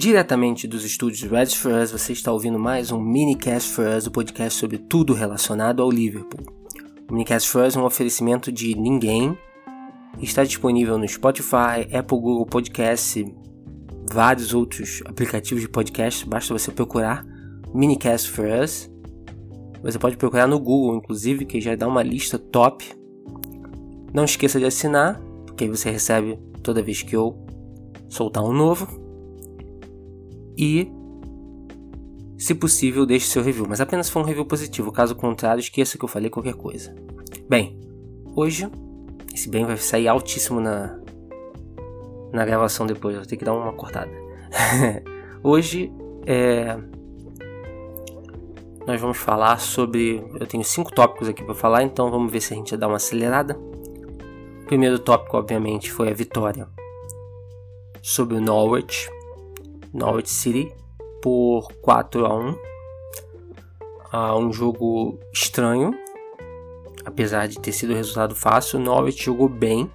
Diretamente dos estúdios Red for Us, você está ouvindo mais um Minicast for Us, o podcast sobre tudo relacionado ao Liverpool. O Minicast for Us é um oferecimento de ninguém. Está disponível no Spotify, Apple, Google Podcast, vários outros aplicativos de podcast. Basta você procurar Minicast for Us. Você pode procurar no Google, inclusive, que já dá uma lista top. Não esqueça de assinar, porque aí você recebe toda vez que eu soltar um novo. E, se possível, deixe seu review, mas apenas se for um review positivo. Caso contrário, esqueça que eu falei qualquer coisa. Bem, hoje, esse bem vai sair altíssimo na, na gravação depois, eu vou ter que dar uma cortada. hoje, é, nós vamos falar sobre. Eu tenho cinco tópicos aqui para falar, então vamos ver se a gente dá uma acelerada. O primeiro tópico, obviamente, foi a vitória sobre o Norwich, Norwich City, por 4 a 1. Ah, um jogo estranho, apesar de ter sido resultado fácil. O Norwich jogou bem,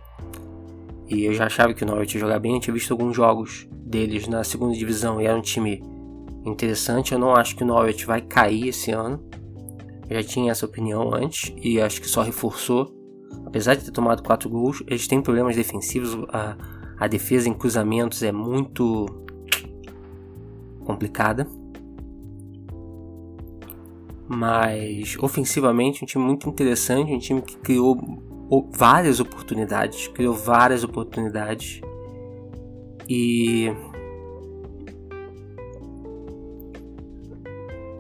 e eu já achava que o Norwich ia jogar bem. Eu tinha visto alguns jogos deles na segunda divisão e era um time interessante. Eu não acho que o Norwich vai cair esse ano. Eu já tinha essa opinião antes e acho que só reforçou. Apesar de ter tomado 4 gols, eles têm problemas defensivos. A, a defesa em cruzamentos é muito complicada. Mas ofensivamente, um time muito interessante, um time que criou várias oportunidades, criou várias oportunidades. E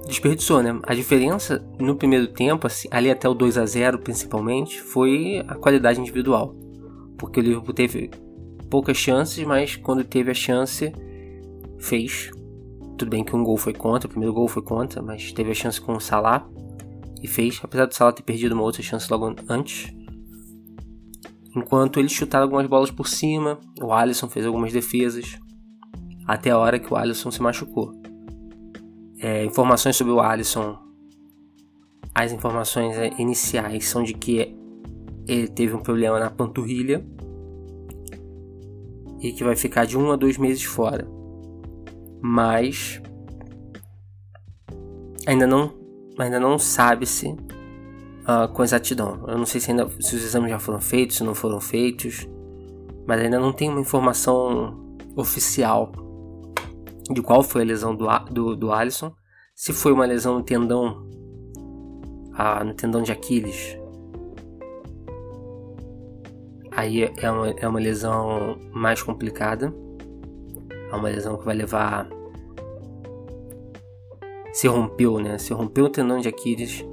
desperdiçou, né? A diferença no primeiro tempo, assim, ali até o 2 a 0 principalmente, foi a qualidade individual. Porque o Liverpool teve poucas chances, mas quando teve a chance, fez. Tudo bem que um gol foi contra, o primeiro gol foi contra, mas teve a chance com o Salah e fez, apesar do Salah ter perdido uma outra chance logo antes. Enquanto eles chutaram algumas bolas por cima, o Alisson fez algumas defesas, até a hora que o Alisson se machucou. É, informações sobre o Alisson, as informações é, iniciais são de que ele teve um problema na panturrilha e que vai ficar de um a dois meses fora. Mas ainda não, ainda não sabe-se uh, com exatidão. Eu não sei se, ainda, se os exames já foram feitos, se não foram feitos, mas ainda não tem uma informação oficial de qual foi a lesão do, do, do Alisson. Se foi uma lesão no tendão, uh, no tendão de Aquiles, aí é uma, é uma lesão mais complicada. É uma lesão que vai levar. Se rompeu, né? Se rompeu o tendão de Aquiles,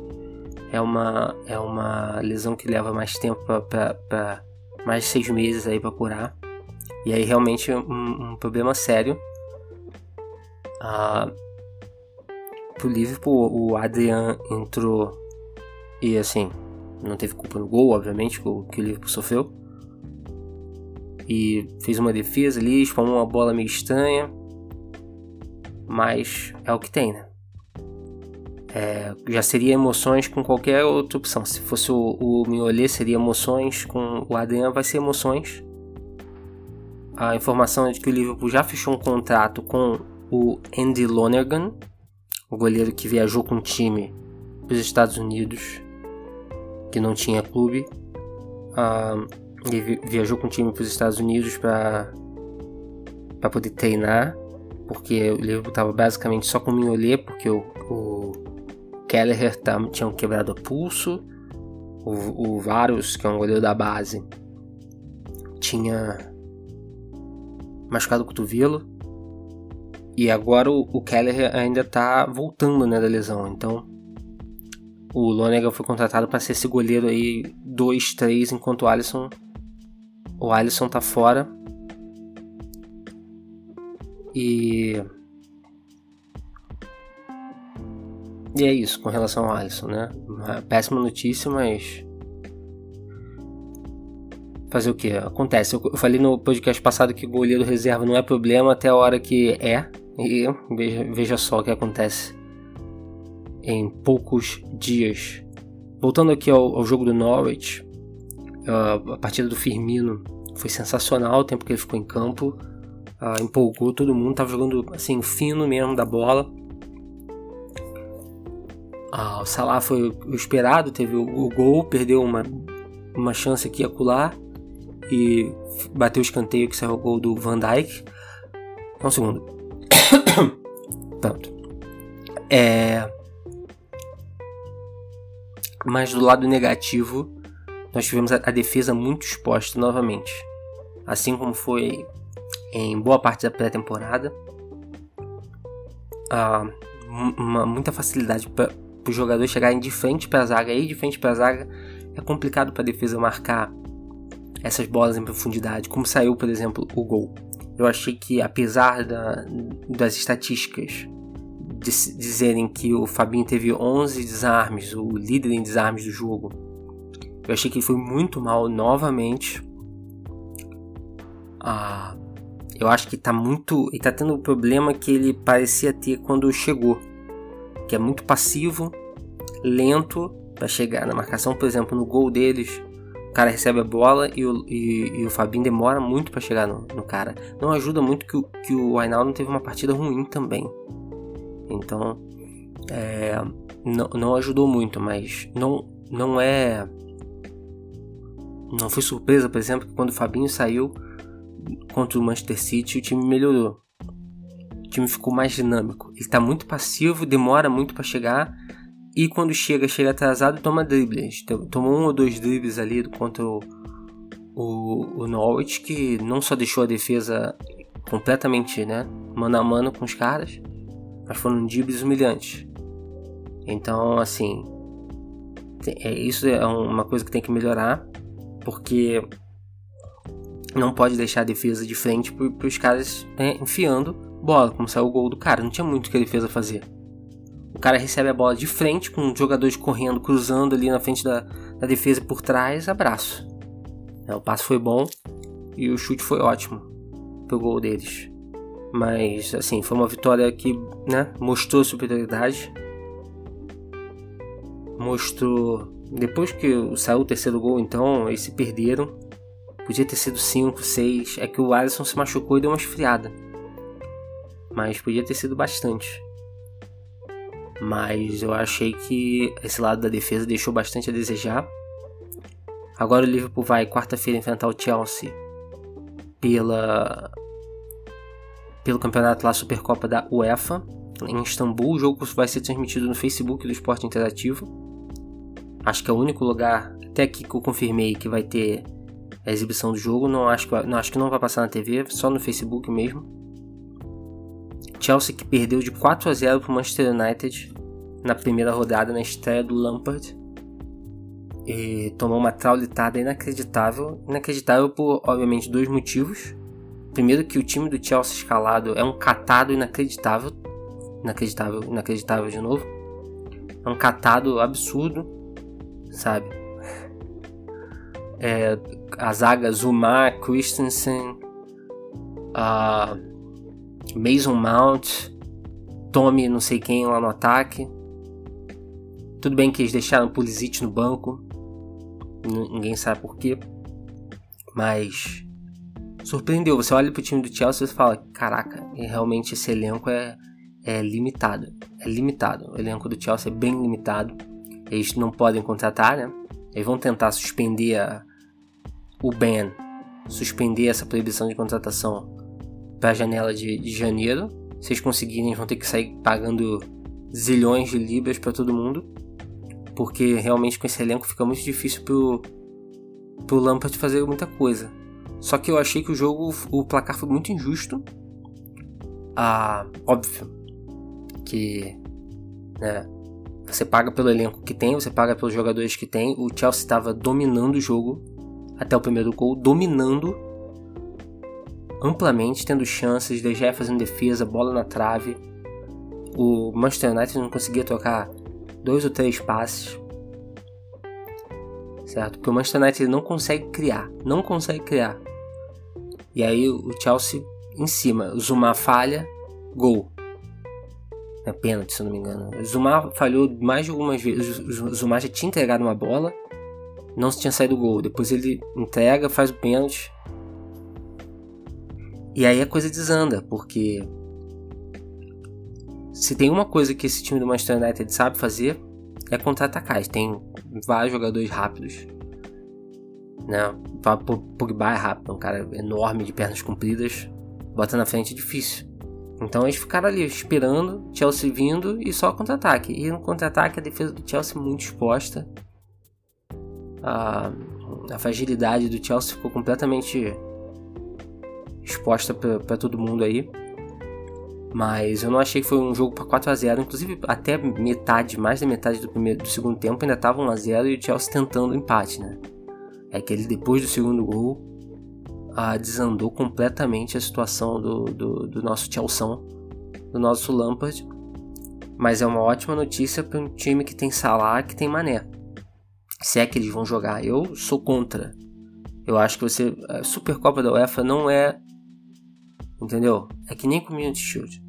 é uma, é uma lesão que leva mais tempo para mais seis meses aí para curar. E aí realmente um, um problema sério. Ah, pro Liverpool, o Adrian entrou e assim, não teve culpa no gol, obviamente, que o, que o Liverpool sofreu. E fez uma defesa ali, espalmou uma bola meio estranha. Mas é o que tem, né? É, já seria emoções com qualquer outra opção. Se fosse o, o Mignolet, seria emoções. Com o Adrian, vai ser emoções. A informação é de que o Liverpool já fechou um contrato com o Andy Lonergan, o goleiro que viajou com o time para os Estados Unidos, que não tinha clube. Ah, ele viajou com o time para os Estados Unidos para poder treinar, porque Liverpool estava basicamente só com o Mignolet, porque o, o Kelleher tá, tinha quebrado o pulso. O, o Varus, que é um goleiro da base, tinha machucado o cotovelo. E agora o, o Keller ainda tá voltando né, da lesão. Então o Lonegan foi contratado para ser esse goleiro aí 2, 3, enquanto o Alisson. O Alisson tá fora. E E é isso com relação ao Alisson, né? Uma péssima notícia, mas. Fazer o que? Acontece. Eu falei no podcast passado que goleiro reserva não é problema até a hora que é. E veja, veja só o que acontece em poucos dias. Voltando aqui ao, ao jogo do Norwich, a partida do Firmino foi sensacional o tempo que ele ficou em campo. uh, empolgou todo mundo, tava jogando assim fino mesmo da bola. Uh, o Salah foi o esperado, teve o, o, gol, perdeu uma, uma chance aqui a acular e bateu o escanteio que saiu o gol do Van Dijk. Um segundo. Pronto. É... Mas do lado negativo, nós tivemos a, a defesa muito exposta novamente. Assim como foi em boa parte da pré-temporada. Ah, muita facilidade para os jogadores chegarem de frente para a zaga. E de frente para a zaga é complicado para a defesa marcar essas bolas em profundidade, como saiu, por exemplo, o gol. Eu achei que, apesar da, das estatísticas dizerem que o Fabinho teve 11 desarmes, o líder em desarmes do jogo, eu achei que ele foi muito mal novamente. Ah, eu acho que tá muito. Ele tá tendo o um problema que ele parecia ter quando chegou. Que é muito passivo, lento para chegar na marcação. Por exemplo, no gol deles, o cara recebe a bola e o, e, e o Fabinho demora muito para chegar no, no, cara. Não ajuda muito que o, que o Ainaldo teve uma partida ruim também. Então, é, não, não ajudou muito, mas não, não é não foi surpresa, por exemplo, que quando o Fabinho saiu contra o Manchester City, o time melhorou. O time ficou mais dinâmico. Ele está muito passivo, demora muito para chegar e quando chega, chega atrasado toma dribles. Tomou um ou dois dribles ali contra o, o, o Norwich, que não só deixou a defesa completamente né, mano a mano com os caras, mas foram dribles humilhantes. Então, assim, é, isso é uma coisa que tem que melhorar porque não pode deixar a defesa de frente para os caras né, enfiando bola, como saiu o gol do cara. Não tinha muito que a defesa fazer. O cara recebe a bola de frente, com jogadores correndo, cruzando ali na frente da, da defesa por trás, abraço. É, o passe foi bom e o chute foi ótimo pro gol deles. Mas, assim, foi uma vitória que né, mostrou superioridade. Mostrou depois que saiu o terceiro gol, então, eles se perderam. Podia ter sido 5, 6. É que o Alisson se machucou e deu uma esfriada. Mas podia ter sido bastante. Mas eu achei que esse lado da defesa deixou bastante a desejar. Agora o Liverpool vai quarta-feira enfrentar o Chelsea pela pelo campeonato lá Supercopa da UEFA em Istambul. O jogo vai ser transmitido no Facebook do Esporte Interativo. Acho que é o único lugar, até que eu confirmei que vai ter a exibição do jogo. Não acho que, não, acho que não vai passar na TV, só no Facebook mesmo. Chelsea que perdeu de 4 a 0 para o Manchester United na primeira rodada, na estreia do Lampard. E tomou uma traulitada inacreditável. Inacreditável por, obviamente, dois motivos. Primeiro que o time do Chelsea escalado é um catado inacreditável. Inacreditável, inacreditável de novo. É um catado absurdo sabe? É, a zaga Zumar, Christensen, uh, Mason Mount, Tommy não sei quem lá no ataque. Tudo bem que eles deixaram o Pulisic no banco, ninguém sabe porquê, mas surpreendeu. Você olha pro time do Chelsea e fala: caraca, realmente esse elenco é, é limitado. É limitado. O elenco do Chelsea é bem limitado eles não podem contratar, né? Eles vão tentar suspender a, o ban, suspender essa proibição de contratação para a janela de, de janeiro. Se eles conseguirem, vão ter que sair pagando zilhões de libras para todo mundo, porque realmente com esse elenco fica muito difícil pro, pro Lampard fazer muita coisa. Só que eu achei que o jogo, o placar foi muito injusto. Ah, óbvio que né, você paga pelo elenco que tem, você paga pelos jogadores que tem. O Chelsea estava dominando o jogo até o primeiro gol, dominando amplamente, tendo chances, De Gea fazendo defesa, bola na trave. O Manchester United não conseguia trocar dois ou três passes. Certo? Porque o Manchester United não consegue criar, não consegue criar. E aí o Chelsea em cima, Zuma falha, gol. É pênalti, se eu não me engano. O Zumar falhou mais de algumas vezes. O Zumar já tinha entregado uma bola, não se tinha saído gol. Depois ele entrega, faz o pênalti. E aí a coisa desanda, porque se tem uma coisa que esse time do Manchester United sabe fazer é contra-atacar. Tem vários jogadores rápidos. Né? Pogba é rápido, um cara enorme de pernas compridas. Bota na frente é difícil. Então eles ficaram ali esperando Chelsea vindo e só contra-ataque. E no contra-ataque a defesa do Chelsea muito exposta. A, a fragilidade do Chelsea ficou completamente exposta para todo mundo aí. Mas eu não achei que foi um jogo para 4 a 0 Inclusive, até metade, mais da metade do, primeiro, do segundo tempo, ainda estava 1 a 0 e o Chelsea tentando o empate, né? É que ele, depois do segundo gol, ah, desandou completamente a situação do, do, do nosso Chelsea, do nosso Lampard. Mas é uma ótima notícia para um time que tem Salah, que tem Mané. Se é que eles vão jogar. Eu sou contra. Eu acho que você. A Supercopa da UEFA não é Entendeu? É que nem Community Shield.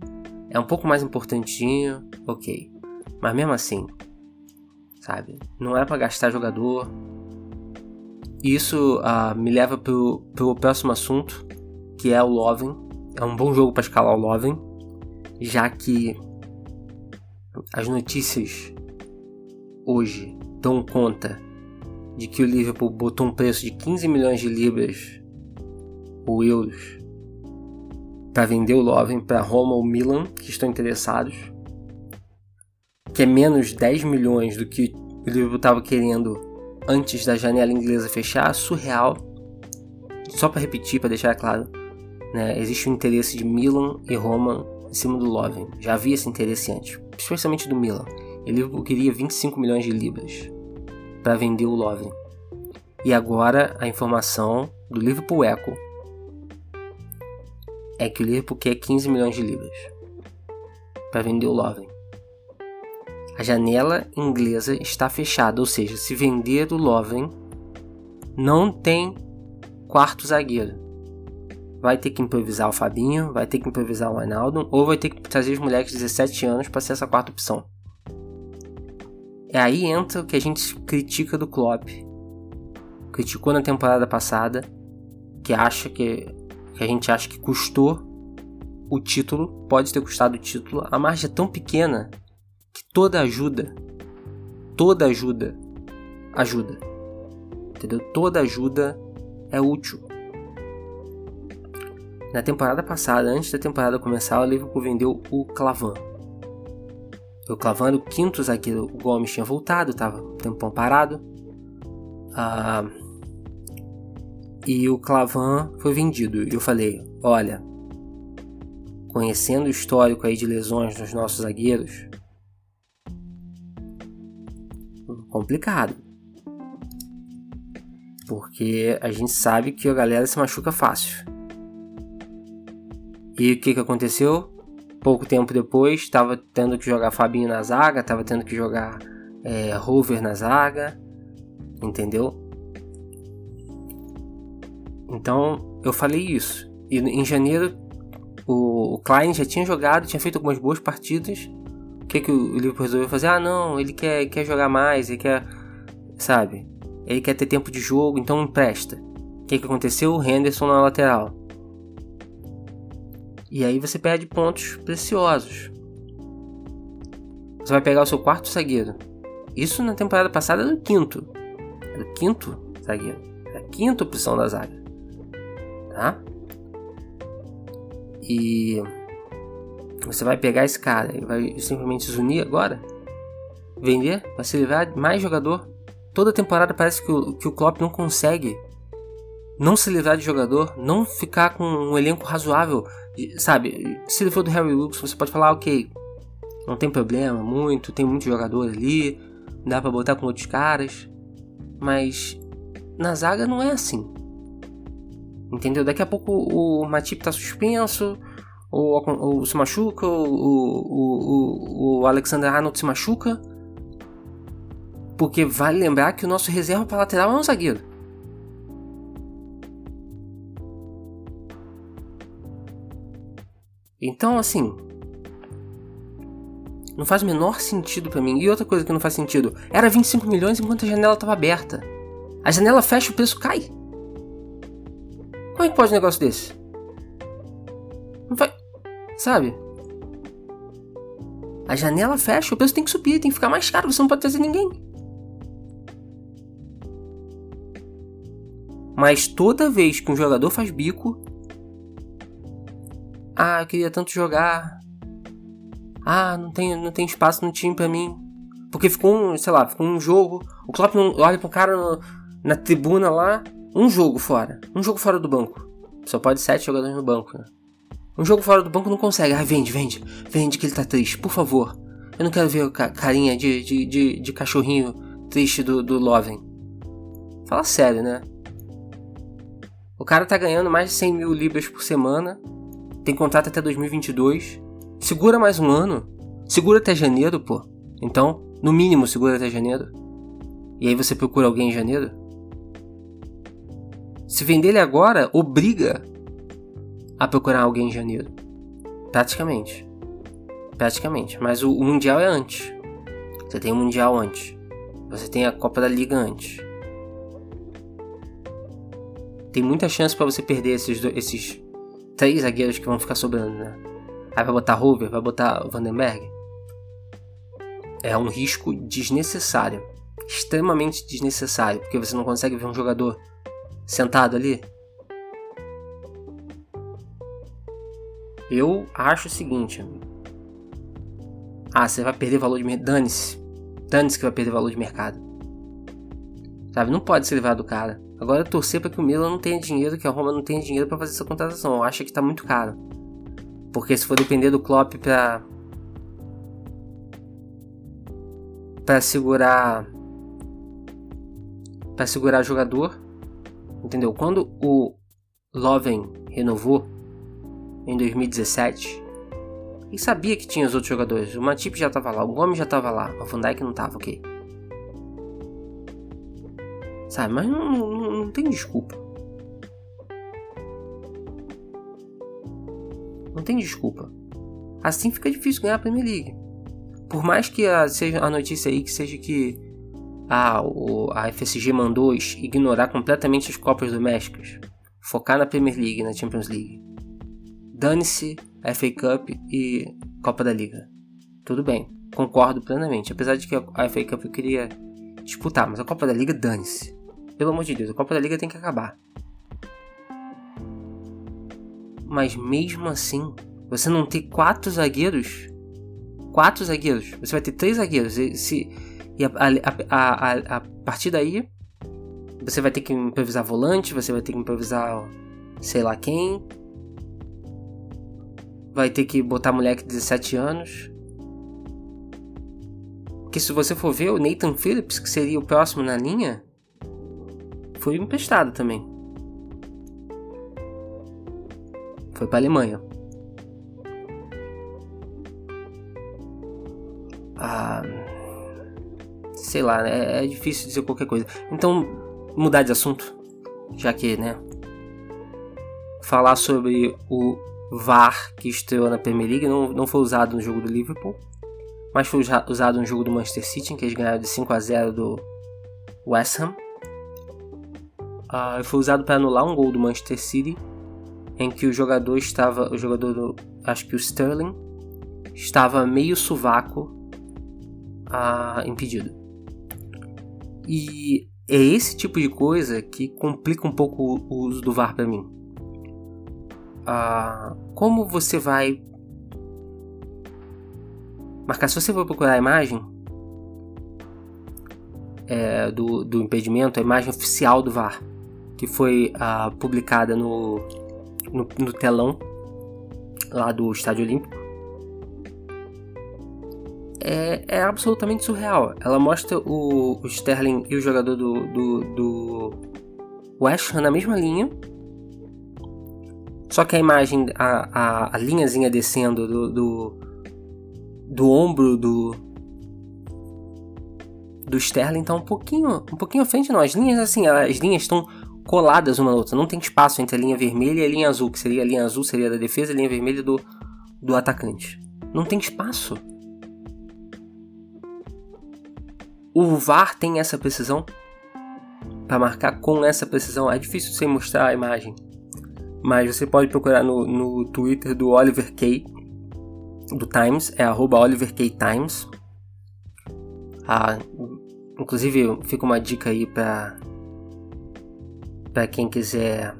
É um pouco mais importantinho, ok. Mas mesmo assim, sabe? Não é para gastar jogador. Isso uh, me leva pro, pro próximo assunto, que é o Loven. É um bom jogo para escalar o Loven, já que as notícias hoje dão conta de que o Liverpool botou um preço de 15 milhões de libras ou euros para vender o Lovren para Roma ou Milan, que estão interessados, que é menos 10 milhões do que o Liverpool estava querendo antes da janela inglesa fechar, surreal. Só para repetir, para deixar claro, né, existe um interesse de Milan e Roma em cima do Lovren. Já havia esse interesse antes, especialmente do Milan. O Liverpool queria 25 milhões de libras para vender o Lovren. E agora a informação do Liverpool Echo é que o Liverpool quer 15 milhões de libras para vender o Lovren. A janela inglesa está fechada, ou seja, se vender o Lovren, não tem quarto zagueiro. Vai ter que improvisar o Fabinho, vai ter que improvisar o Arnaldo, ou vai ter que trazer os moleques de 17 anos para ser essa quarta opção. É aí entra o que a gente critica do Klopp. Criticou na temporada passada, que acha que que a gente acha que custou o título, pode ter custado o título, a margem é tão pequena que toda ajuda, toda ajuda, ajuda. Entendeu? Toda ajuda é útil. Na temporada passada, antes da temporada começar, o Liverpool vendeu o Clavan. O Clavan era o quinto zagueiro. O Gomes tinha voltado, estava um tempão parado. Ah, e o Clavan foi vendido. E eu falei: olha, conhecendo o histórico aí de lesões dos nossos zagueiros, complicado. Porque a gente sabe que a galera se machuca fácil. E o que, que aconteceu? Pouco tempo depois, estava tendo que jogar Fabinho na zaga, estava tendo que jogar é, Rover na zaga, entendeu? Então eu falei isso. E em janeiro o, o Klein já tinha jogado, tinha feito algumas boas partidas. Que, que o Liverpool resolveu fazer? Ah, não, ele quer, quer jogar mais, ele quer. Sabe? Ele quer ter tempo de jogo, então empresta. O que, que aconteceu? O Henderson na lateral. E aí você perde pontos preciosos. Você vai pegar o seu quarto zagueiro. Isso na temporada passada era o quinto. Era o quinto zagueiro. Era a quinta opção da zaga tá? E você vai pegar esse cara e vai simplesmente se unir agora, vender, vai se livrar de mais jogador. Toda temporada parece que o, que o Klopp não consegue não se livrar de jogador, não ficar com um elenco razoável, sabe? Se ele for do Harry Wilkes, você pode falar, ok, não tem problema, muito, tem muito jogador ali, dá para botar com outros caras, mas na zaga não é assim. Entendeu? Daqui a pouco o Matip tá suspenso, ou, ou se machuca, ou, o, o Alexander Arnold se machuca. Porque vale lembrar que o nosso reserva para lateral é um zagueiro. Então, assim. Não faz o menor sentido para mim. E outra coisa que não faz sentido: era 25 milhões enquanto a janela estava aberta. A janela fecha, o preço cai. Como é que pode um negócio desse? Sabe? A janela fecha, o preço tem que subir, tem que ficar mais caro, você não pode trazer ninguém. Mas toda vez que um jogador faz bico. Ah, eu queria tanto jogar. Ah, não tem, não tem espaço no time pra mim. Porque ficou um, sei lá, ficou um jogo. O Klopp não olha pro cara no, na tribuna lá. Um jogo fora. Um jogo fora do banco. Só pode sete jogadores no banco, né? Um jogo fora do banco não consegue. Ah, vende, vende. Vende que ele tá triste, por favor. Eu não quero ver a carinha de, de, de, de cachorrinho triste do, do Loven. Fala sério, né? O cara tá ganhando mais de 100 mil libras por semana. Tem contrato até 2022. Segura mais um ano. Segura até janeiro, pô. Então, no mínimo, segura até janeiro. E aí você procura alguém em janeiro. Se vender ele agora, obriga a procurar alguém em janeiro. Praticamente. Praticamente. Mas o, o Mundial é antes. Você tem o Mundial antes. Você tem a Copa da Liga antes. Tem muita chance para você perder esses, esses três zagueiros que vão ficar sobrando, né? Aí vai botar Hover, vai botar Vandenberg. É um risco desnecessário. Extremamente desnecessário. Porque você não consegue ver um jogador sentado ali Eu acho o seguinte. Ah, você vai perder valor de mercado. Dane-se. Dane-se que vai perder valor de mercado. Sabe? Não pode se livrar do cara. Agora torcer para que o Milan não tenha dinheiro, que a Roma não tenha dinheiro para fazer essa contratação. Eu acho que tá muito caro. Porque se for depender do Klopp pra. para segurar. para segurar jogador. Entendeu? Quando o Loven renovou, em 2017. E sabia que tinha os outros jogadores. O Matip já tava lá, o Gomes já tava lá, o Van Dijk não tava, ok. Sabe, mas não, não, não tem desculpa. Não tem desculpa. Assim fica difícil ganhar a Premier League. Por mais que a, seja a notícia aí que seja que a, o, a FSG mandou ignorar completamente as Copas Domésticas, focar na Premier League, na Champions League. Dane-se a FA Cup e Copa da Liga. Tudo bem, concordo plenamente. Apesar de que a FA Cup eu queria disputar, mas a Copa da Liga, dane-se. Pelo amor de Deus, a Copa da Liga tem que acabar. Mas mesmo assim, você não ter quatro zagueiros. Quatro zagueiros. Você vai ter três zagueiros. E, se, e a, a, a, a, partir daí, você vai ter que improvisar volante, você vai ter que improvisar sei lá quem vai ter que botar moleque de 17 anos. Que se você for ver, o Nathan Phillips, que seria o próximo na linha, foi emprestado também. Foi para Alemanha. Ah, sei lá, é, é difícil dizer qualquer coisa. Então, mudar de assunto, já que, né? Falar sobre o VAR que estreou na Premier League não, não foi usado no jogo do Liverpool, mas foi usado no jogo do Manchester City, em que eles ganharam de 5 a 0 do West Ham. Uh, foi usado para anular um gol do Manchester City, em que o jogador estava, o jogador do, acho que o Sterling, estava meio sovaco uh, impedido. E é esse tipo de coisa que complica um pouco o uso do VAR para mim como você vai marcar. Se você for procurar a imagem é, do, do impedimento, a imagem oficial do VAR, que foi uh, publicada no, no, no, telão lá do Estádio Olímpico, é, é absolutamente surreal. Ela mostra o, o Sterling e o jogador do, do, do West Ham na mesma linha só que a imagem, a, a, a linhazinha descendo do, do, do ombro do, do Sterling tá um pouquinho, um pouquinho à frente. As linhas, assim, as linhas estão coladas uma na outra. Não tem espaço entre a linha vermelha e a linha azul, que seria a linha azul seria da defesa, a linha vermelha do, do atacante. Não tem espaço. O VAR tem essa precisão para marcar com essa precisão. É difícil sem mostrar a imagem. Mas você pode procurar no, no Twitter do Oliver Kay, do Times, é arroba Oliver K. Times. Ah, inclusive, fica uma dica aí para para quem quiser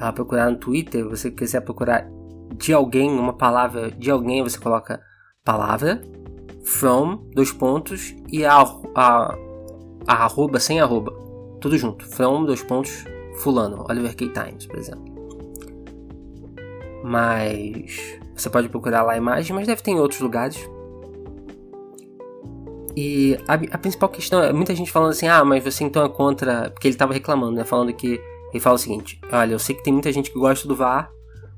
ah, procurar no Twitter, você quiser procurar de alguém, uma palavra de alguém, você coloca palavra, from, dois pontos, e a, a, a arroba sem arroba. Tudo junto. From, dois pontos, fulano. Oliver K. Times, por exemplo. Mas você pode procurar lá a imagem, mas deve ter em outros lugares. E a, a, principal questão é muita gente falando assim: ah, mas você então é contra. Porque ele estava reclamando, né? Falando que. Ele fala o seguinte: olha, eu sei que tem muita gente que gosta do VAR,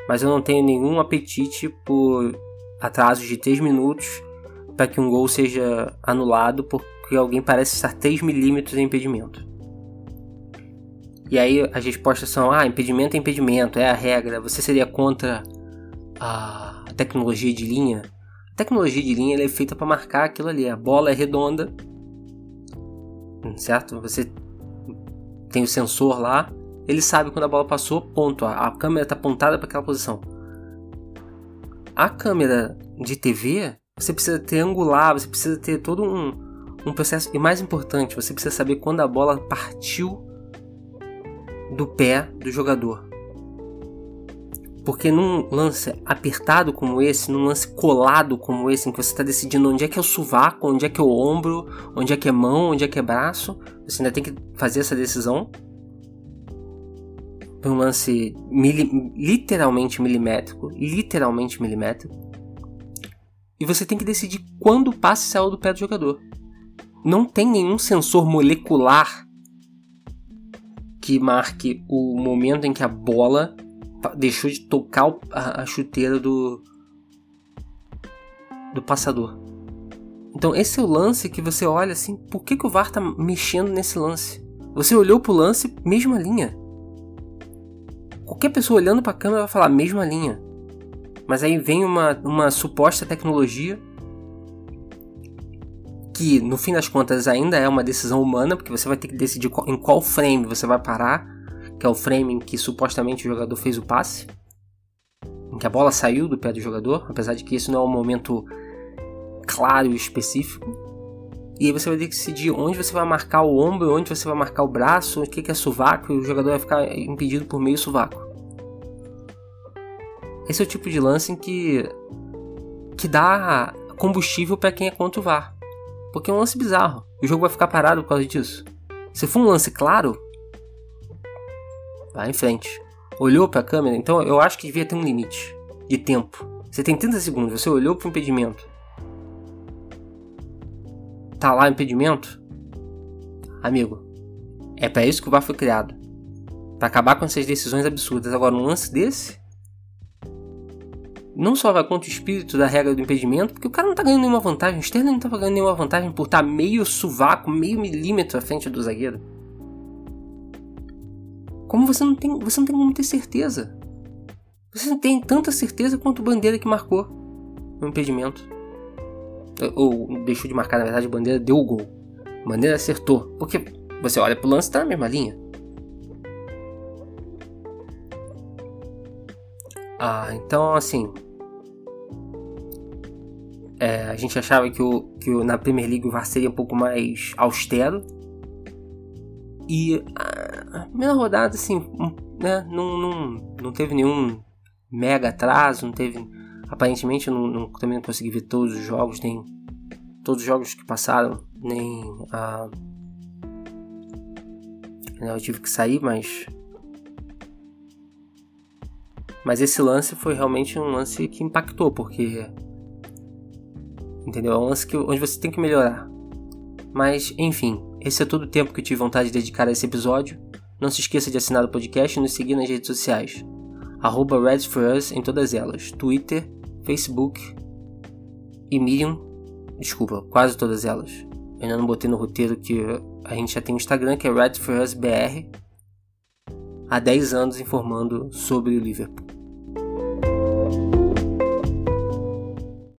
mas eu não tenho nenhum apetite por atrasos de 3 minutos para que um gol seja anulado porque alguém parece estar 3 milímetros em impedimento. E aí as respostas são: ah, impedimento é impedimento, é a regra. Você seria contra a tecnologia de linha? A tecnologia de linha é feita para marcar aquilo ali. A bola é redonda, certo? Você tem o sensor lá, ele sabe quando a bola passou, ponto. A, câmera está apontada para aquela posição. A câmera de TV, você precisa triangular, você precisa ter todo um, um processo. E mais importante, você precisa saber quando a bola partiu do pé do jogador. Porque num lance apertado como esse, num lance colado como esse, em que você está decidindo onde é que é o sovaco, onde é que é o ombro, onde é que é mão, onde é que é braço, você ainda tem que fazer essa decisão. Um lance mili literalmente milimétrico, literalmente milimétrico. E você tem que decidir quando o passe do pé do jogador. Não tem nenhum sensor molecular que marque o momento em que a bola deixou de tocar a chuteira do do passador. Então esse é o lance que você olha assim, por que, que o VAR tá mexendo nesse lance? Você olhou pro lance, mesma linha. Qualquer pessoa olhando para a câmera vai falar mesma linha. Mas aí vem uma, uma suposta tecnologia que no fim das contas ainda é uma decisão humana, porque você vai ter que decidir em qual frame você vai parar, que é o frame em que supostamente o jogador fez o passe, em que a bola saiu do pé do jogador, apesar de que isso não é um momento claro e específico. E aí você vai ter que decidir onde você vai marcar o ombro, onde você vai marcar o braço, o que é sovaco, e o jogador vai ficar impedido por meio sovaco. Esse é o tipo de lance em que que dá combustível para quem é contra o VAR. Porque é um lance bizarro. O jogo vai ficar parado por causa disso. Se for um lance claro, vai em frente. Olhou para a câmera, então eu acho que devia ter um limite de tempo. Você tem 30 segundos, você olhou para o impedimento. Tá lá o impedimento? Amigo, é para isso que o VAR foi criado. Para acabar com essas decisões absurdas. Agora, um lance desse, não só vai contra o espírito da regra do impedimento, porque o cara não tá ganhando nenhuma vantagem, o Sterling não tá ganhando nenhuma vantagem por estar tá meio sovaco, meio milímetro à frente do zagueiro. Como você não tem, você não tem como ter certeza. Você não tem tanta certeza quanto o Bandeira que marcou no impedimento. Ou deixou de marcar, na verdade, o Bandeira deu o gol. O Bandeira acertou. Porque você olha pro lance tá na mesma linha. Ah, então assim, é, a gente achava que, o, que o, na Premier League o VAR seria um pouco mais austero. E a primeira rodada, assim, né, não, não, não teve nenhum mega atraso, não teve. Aparentemente eu não, não, também não consegui ver todos os jogos, nem todos os jogos que passaram, nem a. Né, eu tive que sair, mas. Mas esse lance foi realmente um lance que impactou, porque Entendeu? É um lance que, onde você tem que melhorar. Mas, enfim, esse é todo o tempo que eu tive vontade de dedicar a esse episódio. Não se esqueça de assinar o podcast e nos seguir nas redes sociais. Arroba Us em todas elas. Twitter, Facebook e Medium. Desculpa, quase todas elas. Eu ainda não botei no roteiro que a gente já tem um Instagram que é Reds for Us BR. Há 10 anos informando sobre o Liverpool.